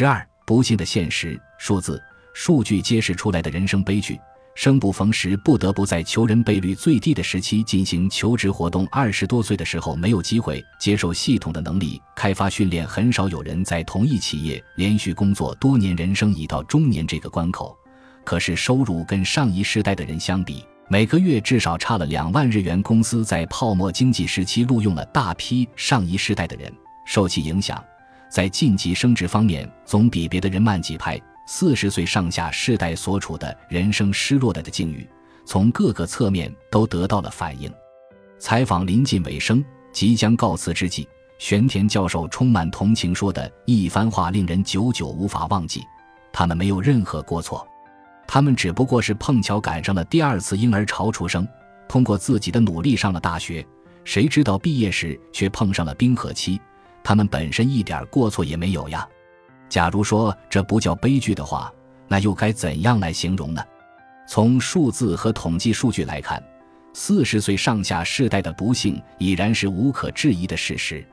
十二，不幸的现实，数字、数据揭示出来的人生悲剧。生不逢时，不得不在求人倍率最低的时期进行求职活动。二十多岁的时候，没有机会接受系统的能力开发训练，很少有人在同一企业连续工作多年。人生已到中年这个关口，可是收入跟上一世代的人相比，每个月至少差了两万日元。公司在泡沫经济时期录用了大批上一世代的人，受其影响，在晋级升职方面总比别的人慢几拍。四十岁上下世代所处的人生失落的的境遇，从各个侧面都得到了反映。采访临近尾声，即将告辞之际，玄田教授充满同情说的一番话，令人久久无法忘记。他们没有任何过错，他们只不过是碰巧赶上了第二次婴儿潮出生，通过自己的努力上了大学。谁知道毕业时却碰上了冰河期，他们本身一点过错也没有呀。假如说这不叫悲剧的话，那又该怎样来形容呢？从数字和统计数据来看，四十岁上下世代的不幸已然是无可置疑的事实。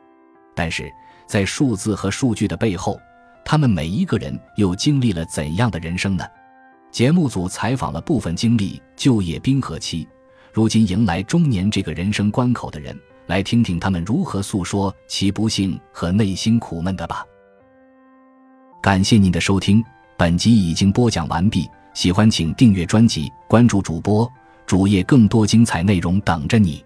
但是在数字和数据的背后，他们每一个人又经历了怎样的人生呢？节目组采访了部分经历就业冰河期，如今迎来中年这个人生关口的人，来听听他们如何诉说其不幸和内心苦闷的吧。感谢您的收听，本集已经播讲完毕。喜欢请订阅专辑，关注主播主页，更多精彩内容等着你。